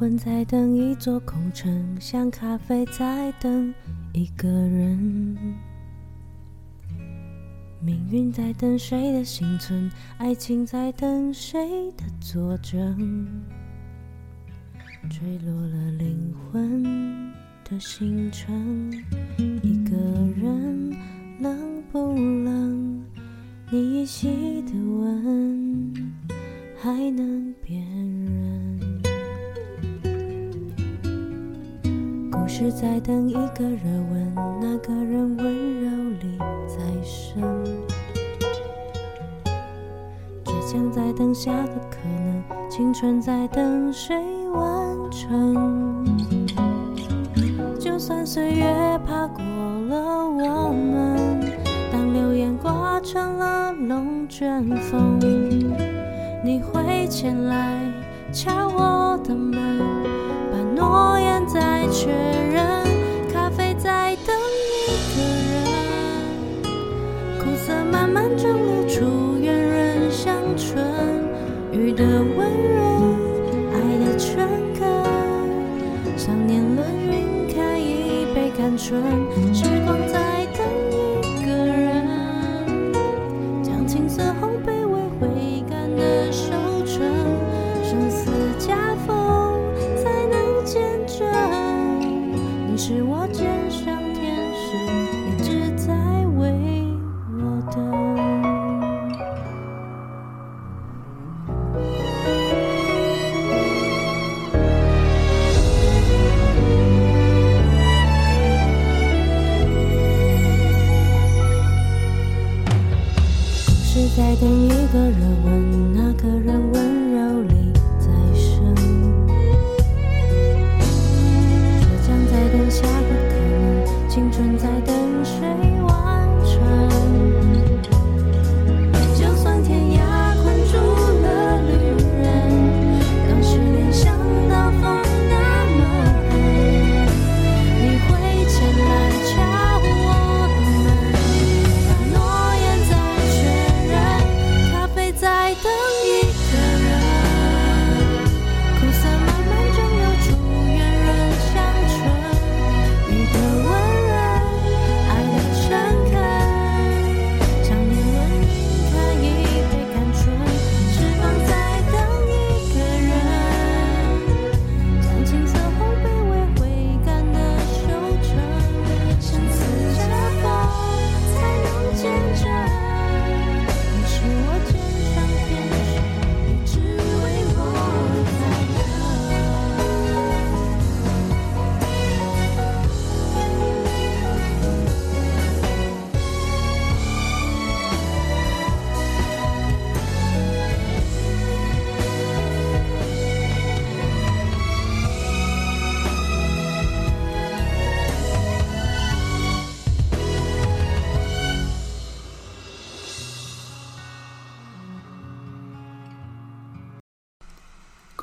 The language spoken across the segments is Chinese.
魂在等一座空城，像咖啡在等一个人。命运在等谁的幸存，爱情在等谁的作证。坠落了灵魂的星辰，一个人冷不冷？你依稀的吻还能辨故事在等一个热吻，那个人温柔里再生。倔强在等下个可能，青春在等谁？完成，就算岁月爬过了我们，当流言刮成了龙卷风，你会前来敲我的门，把诺言再确认，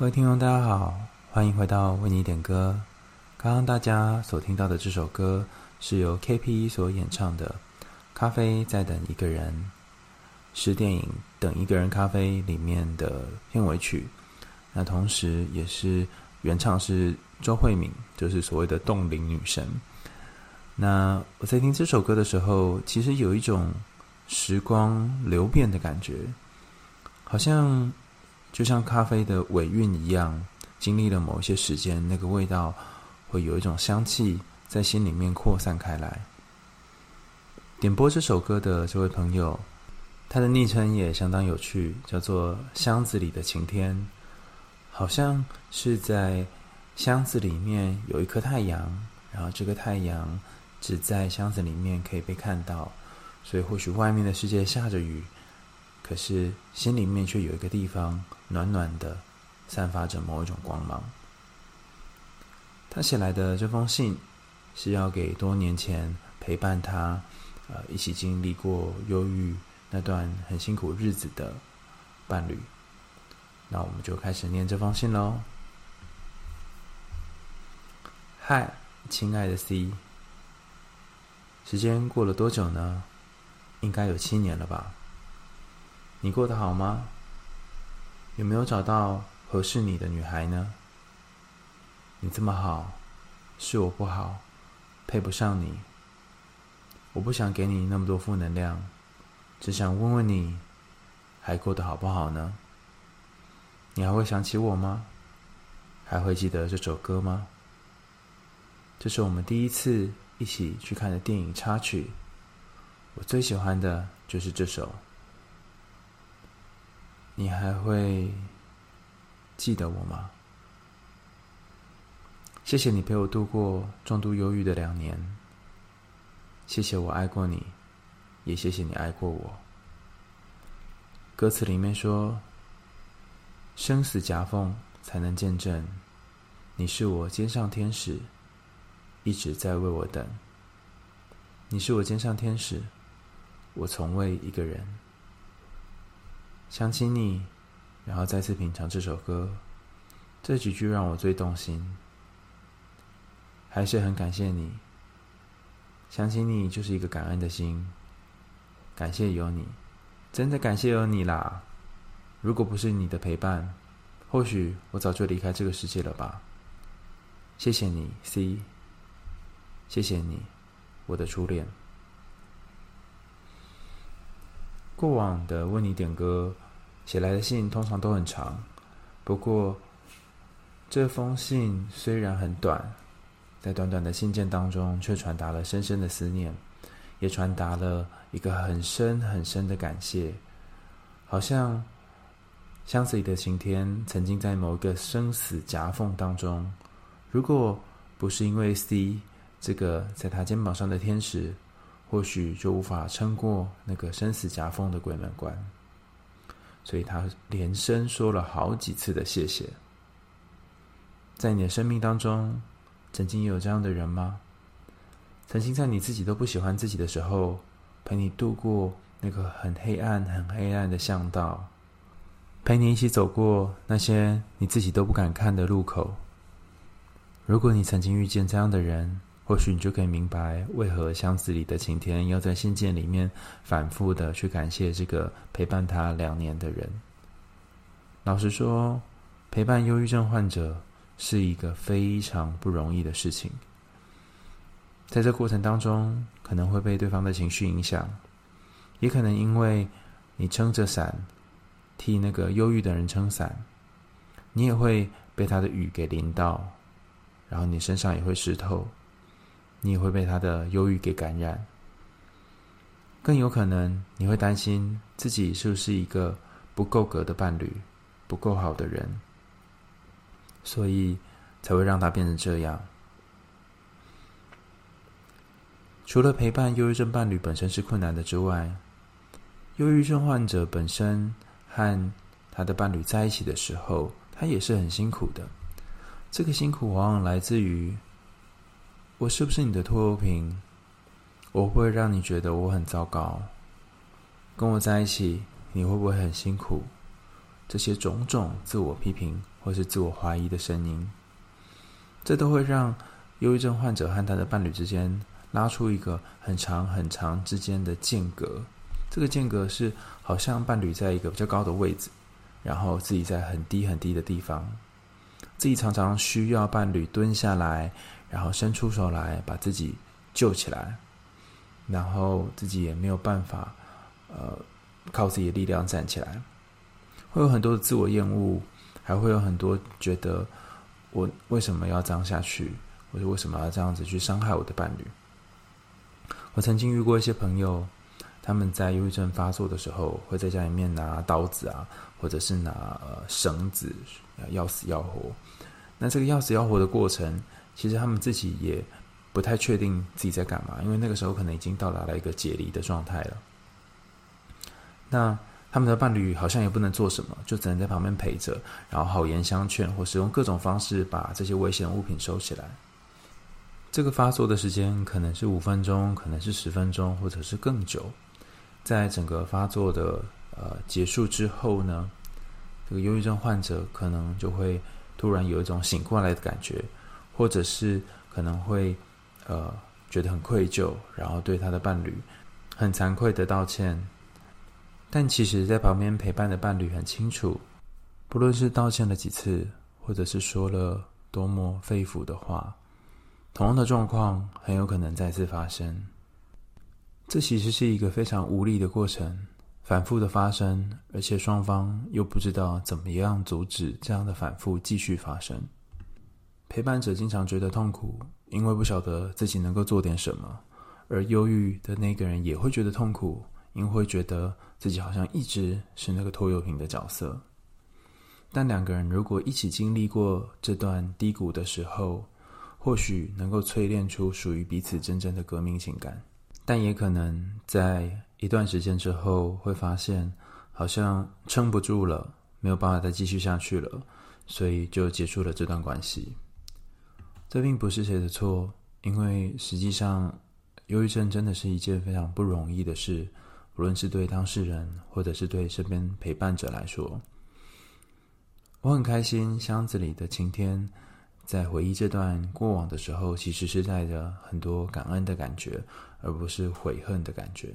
位听众，大家好，欢迎回到为你点歌。刚刚大家所听到的这首歌是由 K.P. 所演唱的《咖啡在等一个人》，是电影《等一个人咖啡》里面的片尾曲。那同时也是原唱是周慧敏，就是所谓的冻龄女神。那我在听这首歌的时候，其实有一种时光流变的感觉，好像。就像咖啡的尾韵一样，经历了某一些时间，那个味道会有一种香气在心里面扩散开来。点播这首歌的这位朋友，他的昵称也相当有趣，叫做“箱子里的晴天”，好像是在箱子里面有一颗太阳，然后这个太阳只在箱子里面可以被看到，所以或许外面的世界下着雨。可是心里面却有一个地方暖暖的，散发着某一种光芒。他写来的这封信是要给多年前陪伴他，呃，一起经历过忧郁那段很辛苦日子的伴侣。那我们就开始念这封信喽。嗨，亲爱的 C，时间过了多久呢？应该有七年了吧。你过得好吗？有没有找到合适你的女孩呢？你这么好，是我不好，配不上你。我不想给你那么多负能量，只想问问你，还过得好不好呢？你还会想起我吗？还会记得这首歌吗？这是我们第一次一起去看的电影插曲，我最喜欢的就是这首。你还会记得我吗？谢谢你陪我度过重度忧郁的两年。谢谢我爱过你，也谢谢你爱过我。歌词里面说：“生死夹缝才能见证，你是我肩上天使，一直在为我等。你是我肩上天使，我从未一个人。想起你，然后再次品尝这首歌，这几句让我最动心。”还是很感谢你，想起你就是一个感恩的心，感谢有你，真的感谢有你啦！如果不是你的陪伴，或许我早就离开这个世界了吧。谢谢你，C，谢谢你，我的初恋。过往的为你点歌写来的信通常都很长，不过这封信虽然很短。在短短的信件当中，却传达了深深的思念，也传达了一个很深很深的感谢。好像箱子里的晴天，曾经在某一个生死夹缝当中，如果不是因为 C 这个在他肩膀上的天使，或许就无法撑过那个生死夹缝的鬼门关。所以他连声说了好几次的谢谢。在你的生命当中。曾经有这样的人吗？曾经在你自己都不喜欢自己的时候，陪你度过那个很黑暗、很黑暗的巷道，陪你一起走过那些你自己都不敢看的路口。如果你曾经遇见这样的人，或许你就可以明白，为何箱子里的晴天要在信件里面反复的去感谢这个陪伴他两年的人。老实说，陪伴忧郁症患者。是一个非常不容易的事情，在这过程当中，可能会被对方的情绪影响，也可能因为你撑着伞，替那个忧郁的人撑伞，你也会被他的雨给淋到，然后你身上也会湿透，你也会被他的忧郁给感染，更有可能你会担心自己是不是一个不够格的伴侣，不够好的人。所以才会让他变成这样。除了陪伴忧郁症伴侣本身是困难的之外，忧郁症患者本身和他的伴侣在一起的时候，他也是很辛苦的。这个辛苦往往来自于：我是不是你的拖油瓶？我会不会让你觉得我很糟糕？跟我在一起，你会不会很辛苦？这些种种自我批评。或是自我怀疑的声音，这都会让忧郁症患者和他的伴侣之间拉出一个很长很长之间的间隔。这个间隔是好像伴侣在一个比较高的位置，然后自己在很低很低的地方，自己常常需要伴侣蹲下来，然后伸出手来把自己救起来，然后自己也没有办法，呃，靠自己的力量站起来，会有很多的自我厌恶。还会有很多觉得我为什么要这样下去，或者为什么要这样子去伤害我的伴侣？我曾经遇过一些朋友，他们在忧郁症发作的时候，会在家里面拿刀子啊，或者是拿呃绳子，要死要活。那这个要死要活的过程，其实他们自己也不太确定自己在干嘛，因为那个时候可能已经到达了一个解离的状态了。那。他们的伴侣好像也不能做什么，就只能在旁边陪着，然后好言相劝，或使用各种方式把这些危险物品收起来。这个发作的时间可能是五分钟，可能是十分钟，或者是更久。在整个发作的呃结束之后呢，这个忧郁症患者可能就会突然有一种醒过来的感觉，或者是可能会呃觉得很愧疚，然后对他的伴侣很惭愧的道歉。但其实，在旁边陪伴的伴侣很清楚，不论是道歉了几次，或者是说了多么肺腑的话，同样的状况很有可能再次发生。这其实是一个非常无力的过程，反复的发生，而且双方又不知道怎么样阻止这样的反复继续发生。陪伴者经常觉得痛苦，因为不晓得自己能够做点什么；而忧郁的那个人也会觉得痛苦，因为会觉得自己好像一直是那个拖油瓶的角色。但两个人如果一起经历过这段低谷的时候，或许能够淬炼出属于彼此真正的革命情感。但也可能在一段时间之后，会发现好像撑不住了，没有办法再继续下去了，所以就结束了这段关系。这并不是谁的错，因为实际上，忧郁症真的是一件非常不容易的事，无论是对当事人，或者是对身边陪伴者来说。我很开心，箱子里的晴天。在回忆这段过往的时候，其实是带着很多感恩的感觉，而不是悔恨的感觉。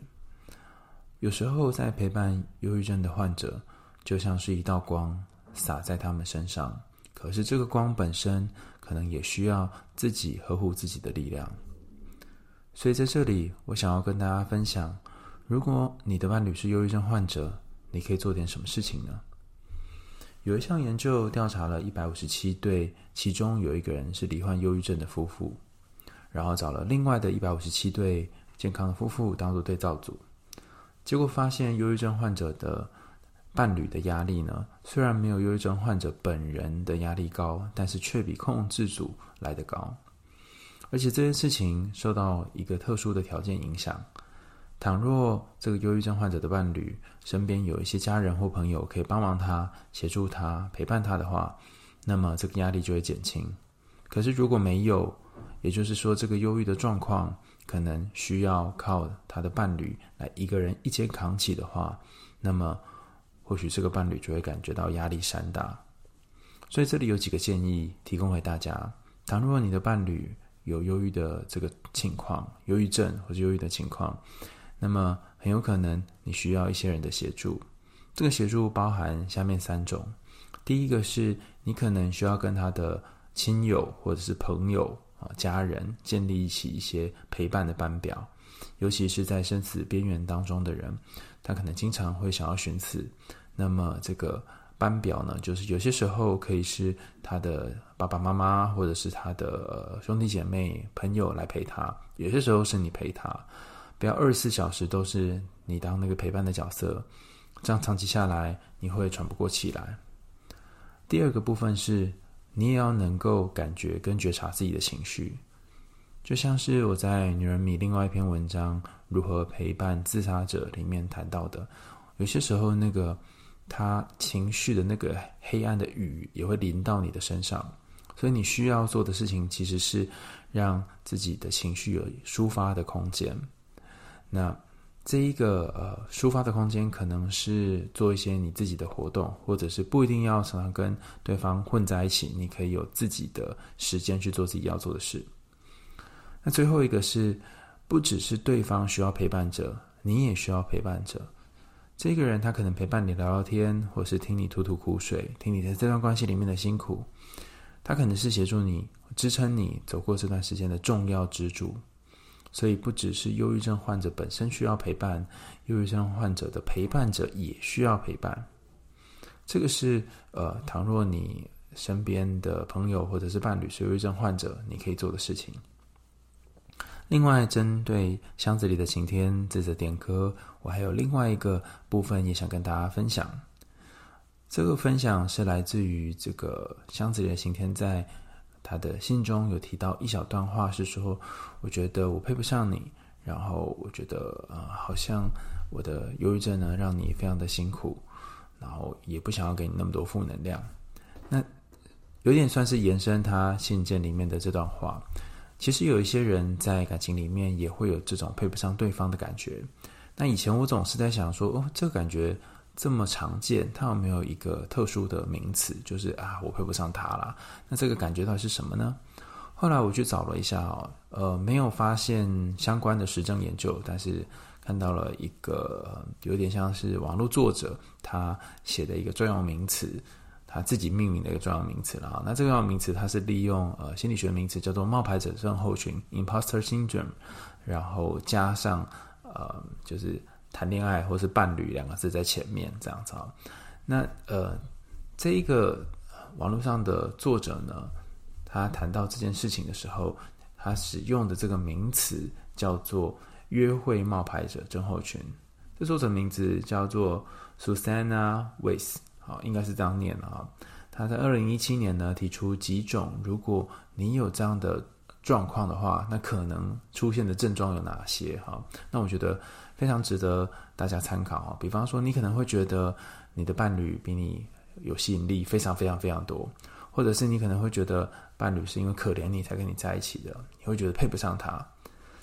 有时候在陪伴忧郁症的患者，就像是一道光洒在他们身上，可是这个光本身可能也需要自己呵护自己的力量。所以在这里，我想要跟大家分享：如果你的伴侣是忧郁症患者，你可以做点什么事情呢？有一项研究调查了一百五十七对，其中有一个人是罹患忧郁症的夫妇，然后找了另外的一百五十七对健康的夫妇当做对照组，结果发现忧郁症患者的伴侣的压力呢，虽然没有忧郁症患者本人的压力高，但是却比控制组来得高，而且这件事情受到一个特殊的条件影响。倘若这个忧郁症患者的伴侣身边有一些家人或朋友可以帮忙他、协助他、陪伴他的话，那么这个压力就会减轻。可是如果没有，也就是说这个忧郁的状况可能需要靠他的伴侣来一个人一肩扛起的话，那么或许这个伴侣就会感觉到压力山大。所以这里有几个建议提供给大家：倘若你的伴侣有忧郁的这个情况、忧郁症或者忧郁的情况。那么很有可能你需要一些人的协助，这个协助包含下面三种。第一个是你可能需要跟他的亲友或者是朋友家人建立起一些陪伴的班表，尤其是在生死边缘当中的人，他可能经常会想要寻死。那么这个班表呢，就是有些时候可以是他的爸爸妈妈或者是他的兄弟姐妹、朋友来陪他，有些时候是你陪他。不要二十四小时都是你当那个陪伴的角色，这样长期下来你会喘不过气来。第二个部分是，你也要能够感觉跟觉察自己的情绪，就像是我在《女人迷》另外一篇文章《如何陪伴自杀者》里面谈到的，有些时候那个他情绪的那个黑暗的雨也会淋到你的身上，所以你需要做的事情其实是让自己的情绪有抒发的空间。那这一个呃抒发的空间，可能是做一些你自己的活动，或者是不一定要常常跟对方混在一起，你可以有自己的时间去做自己要做的事。那最后一个是，不只是对方需要陪伴者，你也需要陪伴者。这个人他可能陪伴你聊聊天，或是听你吐吐苦水，听你在这段关系里面的辛苦。他可能是协助你、支撑你走过这段时间的重要支柱。所以，不只是忧郁症患者本身需要陪伴，忧郁症患者的陪伴者也需要陪伴。这个是呃，倘若你身边的朋友或者是伴侣是忧郁症患者，你可以做的事情。另外，针对箱子里的晴天这则点歌，我还有另外一个部分也想跟大家分享。这个分享是来自于这个箱子里的晴天在。他的信中有提到一小段话，是说：“我觉得我配不上你，然后我觉得呃，好像我的忧郁症呢，让你非常的辛苦，然后也不想要给你那么多负能量。”那有点算是延伸他信件里面的这段话。其实有一些人在感情里面也会有这种配不上对方的感觉。那以前我总是在想说：“哦，这个感觉。”这么常见，它有没有一个特殊的名词？就是啊，我配不上他啦。那这个感觉到底是什么呢？后来我去找了一下哦，呃，没有发现相关的实证研究，但是看到了一个有点像是网络作者他写的一个专用名词，他自己命名的一个重要名词了啊。那这个重要名词，它是利用呃心理学名词叫做冒牌者症候群 （imposter syndrome），然后加上呃就是谈恋爱或是伴侣两个字在前面这样子啊。那呃这一个网络上的作者呢，他谈到这件事情的时候，他使用的这个名词叫做约会冒牌者症候群。这作者名字叫做 Susanna Weiss。好，应该是这样念的啊。他在二零一七年呢提出几种，如果你有这样的状况的话，那可能出现的症状有哪些？哈，那我觉得非常值得大家参考哈。比方说，你可能会觉得你的伴侣比你有吸引力，非常非常非常多，或者是你可能会觉得伴侣是因为可怜你才跟你在一起的，你会觉得配不上他，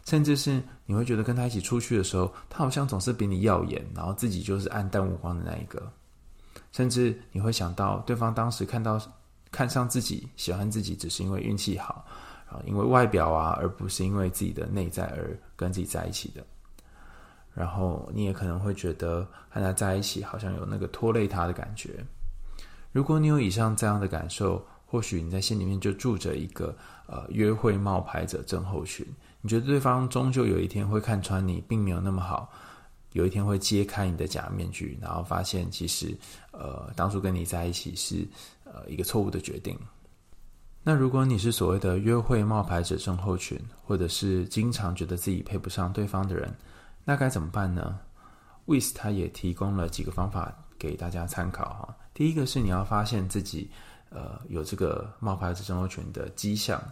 甚至是你会觉得跟他一起出去的时候，他好像总是比你耀眼，然后自己就是黯淡无光的那一个。甚至你会想到，对方当时看到、看上自己、喜欢自己，只是因为运气好，啊，因为外表啊，而不是因为自己的内在而跟自己在一起的。然后你也可能会觉得和他在一起好像有那个拖累他的感觉。如果你有以上这样的感受，或许你在心里面就住着一个呃约会冒牌者症候群。你觉得对方终究有一天会看穿你，并没有那么好。有一天会揭开你的假面具，然后发现其实，呃，当初跟你在一起是呃一个错误的决定。那如果你是所谓的约会冒牌者症候群，或者是经常觉得自己配不上对方的人，那该怎么办呢？Wis 他也提供了几个方法给大家参考哈。第一个是你要发现自己呃有这个冒牌者症候群的迹象。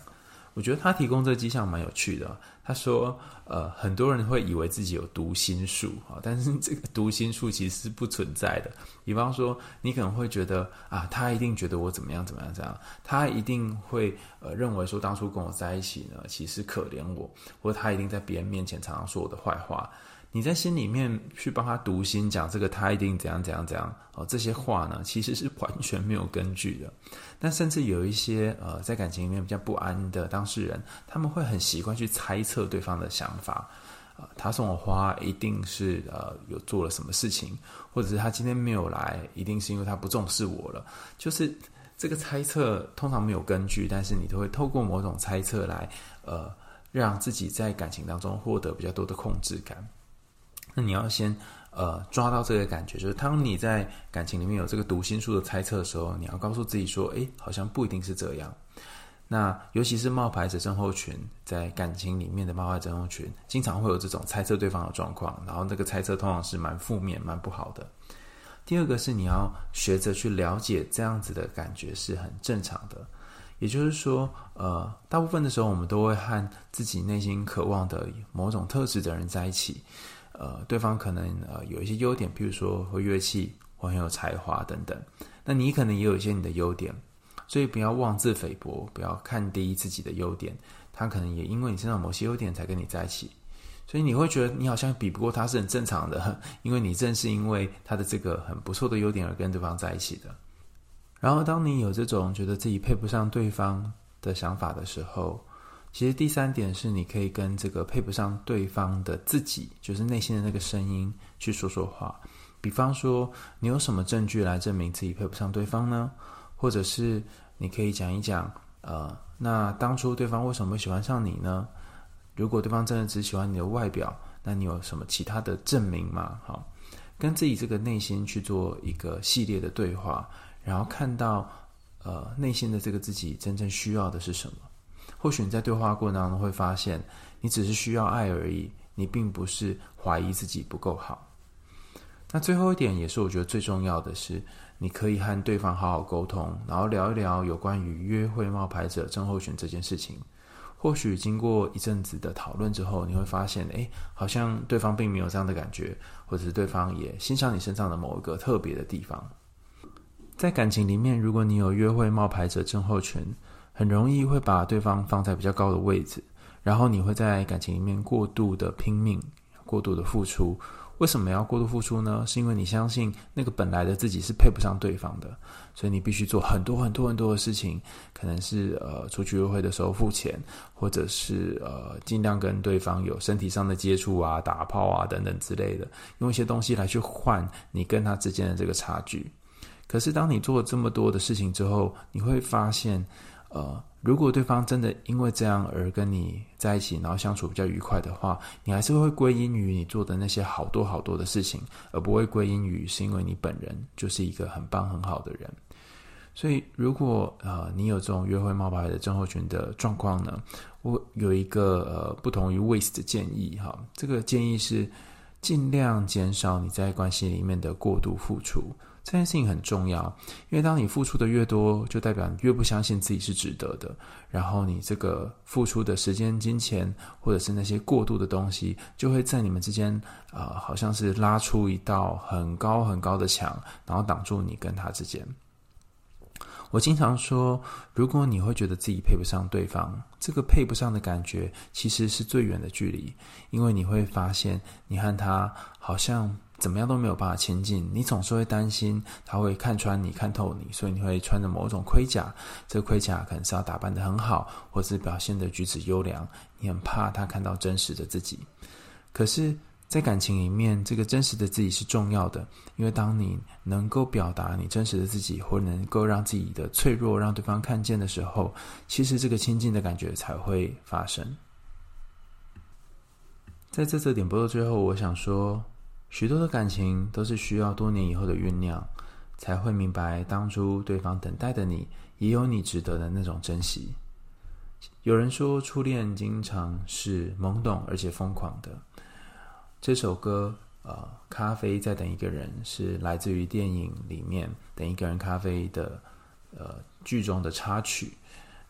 我觉得他提供这个迹象蛮有趣的。他说：“呃，很多人会以为自己有读心术啊，但是这个读心术其实是不存在的。比方说，你可能会觉得啊，他一定觉得我怎么样怎么样怎样，他一定会呃认为说当初跟我在一起呢，其实可怜我，或者他一定在别人面前常常说我的坏话。”你在心里面去帮他读心，讲这个他一定怎样怎样怎样哦，这些话呢，其实是完全没有根据的。但甚至有一些呃，在感情里面比较不安的当事人，他们会很习惯去猜测对方的想法。呃，他送我花一定是呃有做了什么事情，或者是他今天没有来，一定是因为他不重视我了。就是这个猜测通常没有根据，但是你都会透过某种猜测来呃，让自己在感情当中获得比较多的控制感。那你要先呃抓到这个感觉，就是当你在感情里面有这个读心术的猜测的时候，你要告诉自己说：“诶，好像不一定是这样。”那尤其是冒牌者症候群，在感情里面的冒牌者症候群，经常会有这种猜测对方的状况，然后那个猜测通常是蛮负面、蛮不好的。第二个是你要学着去了解这样子的感觉是很正常的，也就是说，呃，大部分的时候我们都会和自己内心渴望的某种特质的人在一起。呃，对方可能呃有一些优点，比如说会乐器或很有才华等等。那你可能也有一些你的优点，所以不要妄自菲薄，不要看低自己的优点。他可能也因为你身上某些优点才跟你在一起，所以你会觉得你好像比不过他是很正常的，因为你正是因为他的这个很不错的优点而跟对方在一起的。然后，当你有这种觉得自己配不上对方的想法的时候，其实第三点是，你可以跟这个配不上对方的自己，就是内心的那个声音去说说话。比方说，你有什么证据来证明自己配不上对方呢？或者是你可以讲一讲，呃，那当初对方为什么会喜欢上你呢？如果对方真的只喜欢你的外表，那你有什么其他的证明吗？好，跟自己这个内心去做一个系列的对话，然后看到，呃，内心的这个自己真正需要的是什么。或许你在对话过程当中会发现，你只是需要爱而已，你并不是怀疑自己不够好。那最后一点也是我觉得最重要的是，你可以和对方好好沟通，然后聊一聊有关于约会冒牌者症候群这件事情。或许经过一阵子的讨论之后，你会发现，诶，好像对方并没有这样的感觉，或者是对方也欣赏你身上的某一个特别的地方。在感情里面，如果你有约会冒牌者症候群，很容易会把对方放在比较高的位置，然后你会在感情里面过度的拼命、过度的付出。为什么要过度付出呢？是因为你相信那个本来的自己是配不上对方的，所以你必须做很多很多很多的事情，可能是呃出去约会的时候付钱，或者是呃尽量跟对方有身体上的接触啊、打炮啊等等之类的，用一些东西来去换你跟他之间的这个差距。可是当你做了这么多的事情之后，你会发现，呃，如果对方真的因为这样而跟你在一起，然后相处比较愉快的话，你还是会归因于你做的那些好多好多的事情，而不会归因于是因为你本人就是一个很棒很好的人。所以，如果呃你有这种约会冒牌的症候群的状况呢，我有一个呃不同于 Waste 的建议哈，这个建议是尽量减少你在关系里面的过度付出。这件事情很重要，因为当你付出的越多，就代表你越不相信自己是值得的。然后你这个付出的时间、金钱，或者是那些过度的东西，就会在你们之间，呃，好像是拉出一道很高很高的墙，然后挡住你跟他之间。我经常说，如果你会觉得自己配不上对方，这个配不上的感觉其实是最远的距离，因为你会发现你和他好像怎么样都没有办法亲近。你总是会担心他会看穿你、看透你，所以你会穿着某种盔甲。这个盔甲可能是要打扮得很好，或是表现的举止优良。你很怕他看到真实的自己，可是。在感情里面，这个真实的自己是重要的，因为当你能够表达你真实的自己，或能够让自己的脆弱让对方看见的时候，其实这个亲近的感觉才会发生。在这次点播的最后，我想说，许多的感情都是需要多年以后的酝酿，才会明白当初对方等待的你，也有你值得的那种珍惜。有人说，初恋经常是懵懂而且疯狂的。这首歌，呃，咖啡在等一个人，是来自于电影里面《等一个人咖啡》的呃剧中的插曲。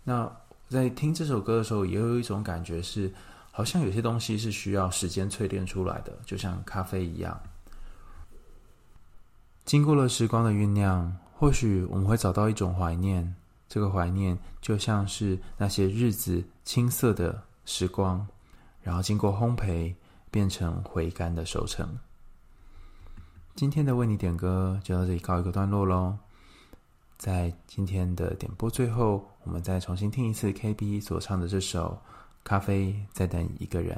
那在听这首歌的时候，也有一种感觉是，好像有些东西是需要时间淬炼出来的，就像咖啡一样。经过了时光的酝酿，或许我们会找到一种怀念。这个怀念就像是那些日子青涩的时光，然后经过烘焙。变成回甘的收成。今天的为你点歌就到这里告一个段落喽。在今天的点播最后，我们再重新听一次 KB 所唱的这首《咖啡在等一个人》。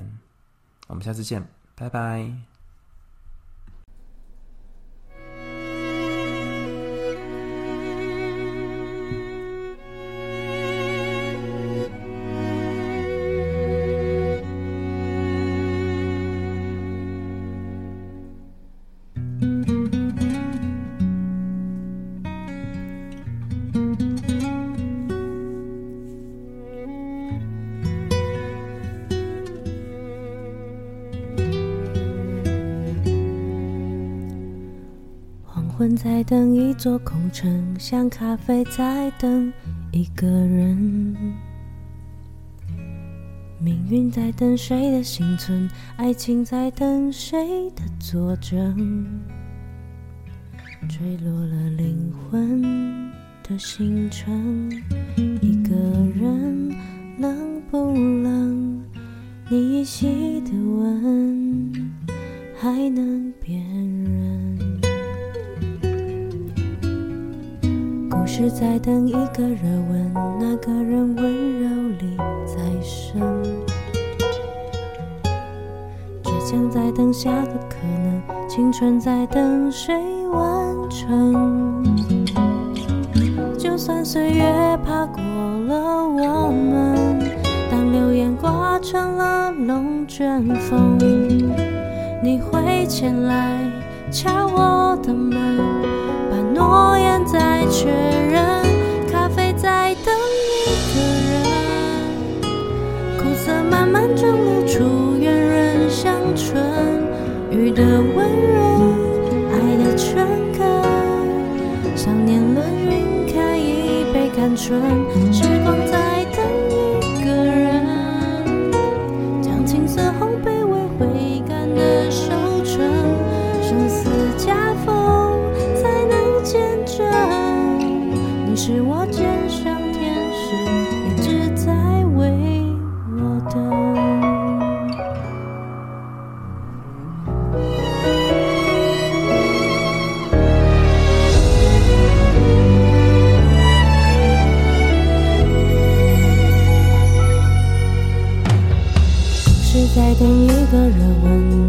我们下次见，拜拜。像咖啡在等一个人。命运在等谁的幸存，爱情在等谁的作证。坠落了灵魂的星辰，一个人冷不冷？你依稀的吻还能故事在等一个热吻，那个人温柔里再生。倔强在等下个可能，青春在等谁完成？就算岁月爬过了我们，当流言刮成了龙卷风，你会前来敲我的门，诺言在确认，咖啡在等一个人，苦涩慢慢蒸馏出圆润香醇，雨的温润，爱的诚恳，想念了晕开一杯甘醇，时光在等一个，人温